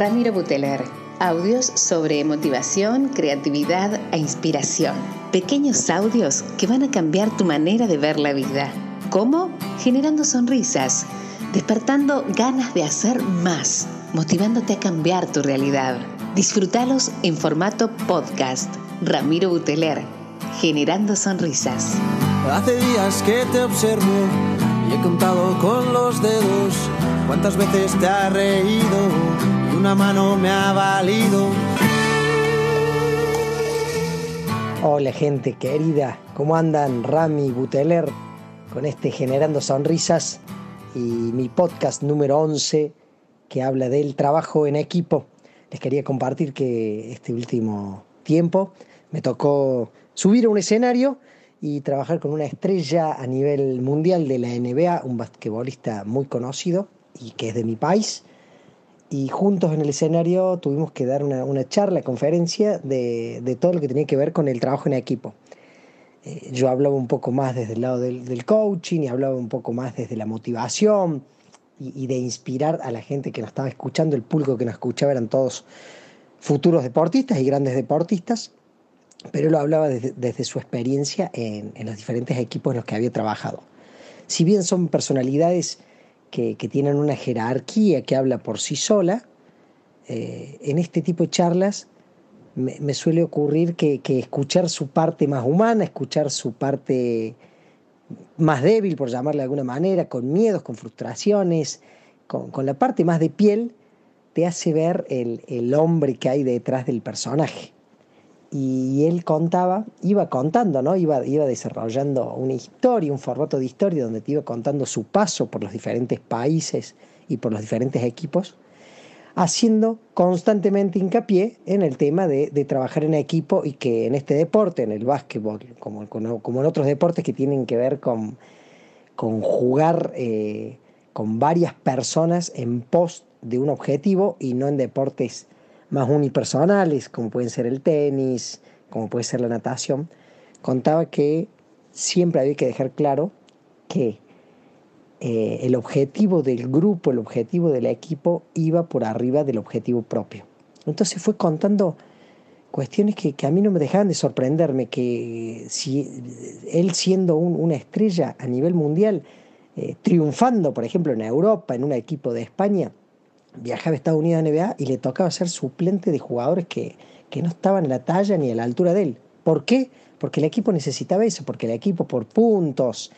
Ramiro Buteler. Audios sobre motivación, creatividad e inspiración. Pequeños audios que van a cambiar tu manera de ver la vida. ¿Cómo? Generando sonrisas, despertando ganas de hacer más, motivándote a cambiar tu realidad. Disfrútalos en formato podcast. Ramiro Buteler, generando sonrisas. Hace días que te observo y he contado con los dedos cuántas veces te ha reído una mano me ha valido. Hola gente querida, ¿cómo andan? Rami Buteler con este Generando Sonrisas y mi podcast número 11 que habla del trabajo en equipo. Les quería compartir que este último tiempo me tocó subir a un escenario y trabajar con una estrella a nivel mundial de la NBA, un basquetbolista muy conocido y que es de mi país. Y juntos en el escenario tuvimos que dar una, charla, conferencia de, todo lo que tenía que ver con el trabajo en equipo. Eh, yo hablaba un poco más desde el lado del, coaching y hablaba un poco más desde la motivación y, y, de inspirar a la gente que nos estaba escuchando. El público que nos escuchaba eran todos futuros deportistas y grandes deportistas pero lo hablaba desde, su experiencia en, los diferentes equipos en los que había trabajado. Si bien son personalidades que, tienen una jerarquía que habla por sí sola, eh, en este tipo de charlas me, suele ocurrir que, escuchar su parte más humana, escuchar su parte más débil, por llamarle de alguna manera, con miedos, con frustraciones, con, la parte más de piel, te hace ver el hombre que hay detrás del personaje y él contaba, iba contando, ¿no? Iba, iba desarrollando una historia, un formato de historia donde te iba contando su paso por los diferentes países y por los diferentes equipos, haciendo constantemente hincapié en el tema de, trabajar en equipo y que en este deporte, en el básquetbol, como, como en otros deportes que tienen que ver con, con jugar eh, con varias personas en pos de un objetivo y no en deportes más unipersonales, como pueden ser el tenis, como puede ser la natación, contaba que siempre había que dejar claro que eh, el objetivo del grupo, el objetivo del equipo iba por arriba del objetivo propio. Entonces fue contando cuestiones que, a mí no me dejaban de sorprenderme, que si él siendo una estrella a nivel mundial, eh, triunfando, por ejemplo, en Europa, en un equipo de España, viajaba a Estados Unidos a NBA y le tocaba ser suplente de jugadores que, no estaban en la talla ni a la altura de él. ¿Por qué? Porque el equipo necesitaba eso, porque el equipo por puntos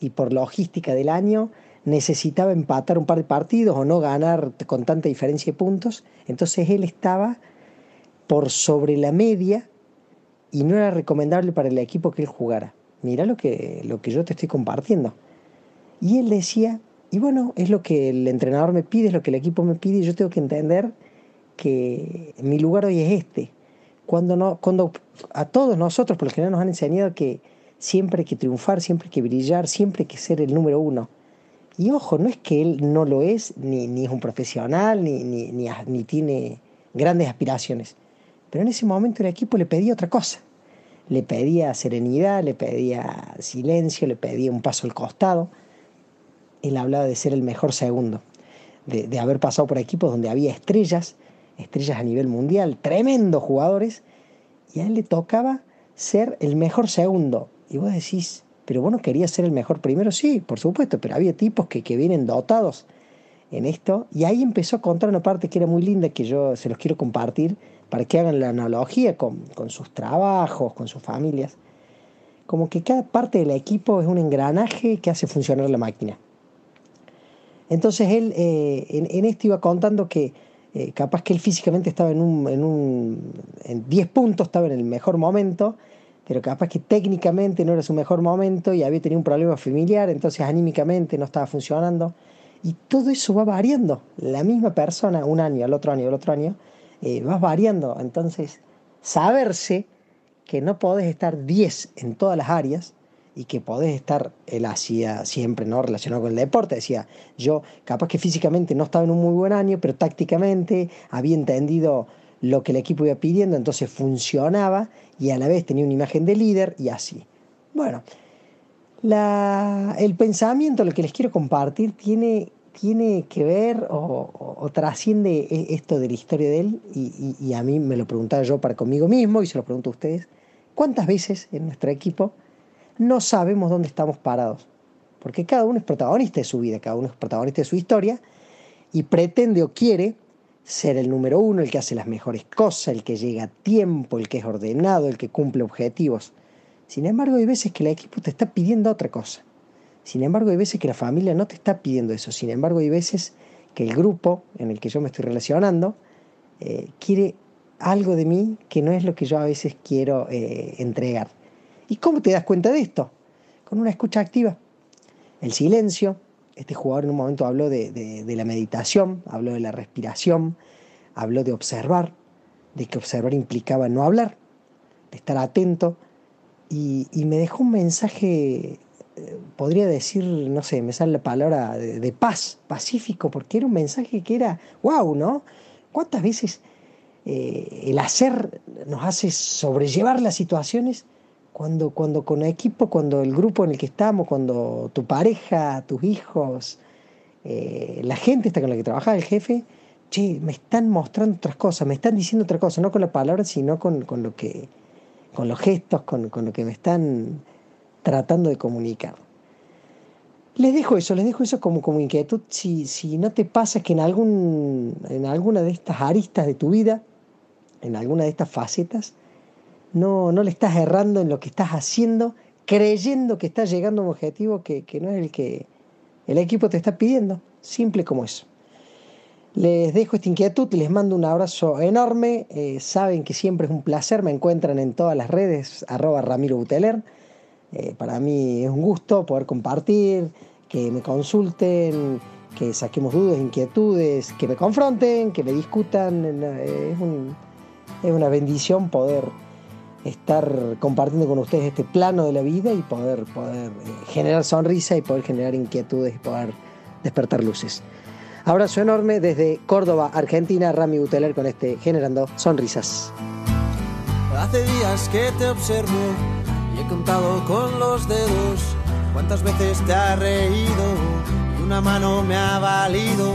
y por logística del año necesitaba empatar un par de partidos o no ganar con tanta diferencia de puntos. Entonces él estaba por sobre la media y no era recomendable para el equipo que él jugara. Mira lo que, lo que yo te estoy compartiendo. Y él decía, y bueno, es lo que el entrenador me pide, es lo que el equipo me pide, y yo tengo que entender que mi lugar hoy es este. Cuando, no, cuando a todos nosotros, por lo general, nos han enseñado que siempre hay que triunfar, siempre hay que brillar, siempre hay que ser el número uno. Y ojo, no es que él no lo es, ni, ni es un profesional, ni, ni, ni, ni tiene grandes aspiraciones. Pero en ese momento el equipo le pedía otra cosa. Le pedía serenidad, le pedía silencio, le pedía un paso al costado él hablaba de ser el mejor segundo, de, haber pasado por equipos donde había estrellas, estrellas a nivel mundial, tremendos jugadores, y a él le tocaba ser el mejor segundo. Y vos decís, pero vos no querías ser el mejor primero, sí, por supuesto, pero había tipos que, que vienen dotados en esto, y ahí empezó a contar una parte que era muy linda, que yo se los quiero compartir, para que hagan la analogía con, con sus trabajos, con sus familias. Como que cada parte del equipo es un engranaje que hace funcionar la máquina. Entonces él eh, en, esto iba contando que eh, capaz que él físicamente estaba en un, en un en 10 puntos, estaba en el mejor momento, pero capaz que técnicamente no era su mejor momento y había tenido un problema familiar, entonces anímicamente no estaba funcionando. Y todo eso va variando. La misma persona, un año, al otro año, al otro año, eh, va variando. Entonces, saberse que no podés estar 10 en todas las áreas, y que podés estar, él hacía siempre, ¿no? Relacionado con el deporte, decía, yo capaz que físicamente no estaba en un muy buen año, pero tácticamente había entendido lo que el equipo iba pidiendo, entonces funcionaba y a la vez tenía una imagen de líder y así. Bueno, la, el pensamiento, lo que les quiero compartir, tiene, tiene que ver o, trasciende e, esto de la historia de él y, a mí me lo preguntaba yo para conmigo mismo y se lo pregunto a ustedes. ¿Cuántas veces en nuestro equipo no sabemos dónde estamos parados? Porque cada uno es protagonista de su vida, cada uno es protagonista de su historia y pretende o quiere ser el número uno, el que hace las mejores cosas, el que llega a tiempo, el que es ordenado, el que cumple objetivos. Sin embargo, hay veces que el equipo te está pidiendo otra cosa. Sin embargo, hay veces que la familia no te está pidiendo eso. Sin embargo, hay veces que el grupo en el que yo me estoy relacionando eh, quiere algo de mí que no es lo que yo a veces quiero eh, entregar. ¿Y cómo te das cuenta de esto? Con una escucha activa. El silencio. Este jugador en un momento habló de, la meditación, habló de la respiración, habló de observar, de que observar implicaba no hablar, de estar atento. y me dejó un mensaje podría decir, no sé, me sale la palabra de, paz, pacífico, porque era un mensaje que era, wow, ¿no? ¿Cuántas veces eh, el hacer nos hace sobrellevar las situaciones cuando, cuando con equipo, cuando el grupo en el que estamos, cuando tu pareja, tus hijos, eh, la gente está con la que trabaja, el jefe, che, me están mostrando otras cosas, me están diciendo otra cosa, no con la palabra, sino con, lo que, con los gestos, con, con lo que me están tratando de comunicar. Les dejo eso, les dejo eso como, como inquietud. Si, si no te pasa que en, algún, en alguna de estas aristas de tu vida, en alguna de estas facetas, no, no le estás errando en lo que estás haciendo, creyendo que estás llegando a un objetivo que, no es el que el equipo te está pidiendo. Simple como eso. Les dejo esta inquietud, les mando un abrazo enorme. Eh, saben que siempre es un placer, me encuentran en todas las redes, arroba Ramiro Buteler. Eh, para mí es un gusto poder compartir, que me consulten, que saquemos dudas, inquietudes, que me confronten, que me discutan. Es, es una bendición poder estar compartiendo con ustedes este plano de la vida y poder, poder eh, generar sonrisa y poder generar inquietudes y poder despertar luces. Abrazo enorme desde Córdoba, Argentina, Rami Buteler con este Generando Sonrisas. Hace días que te observo he contado con los dedos cuántas veces te ha reído y una mano me ha valido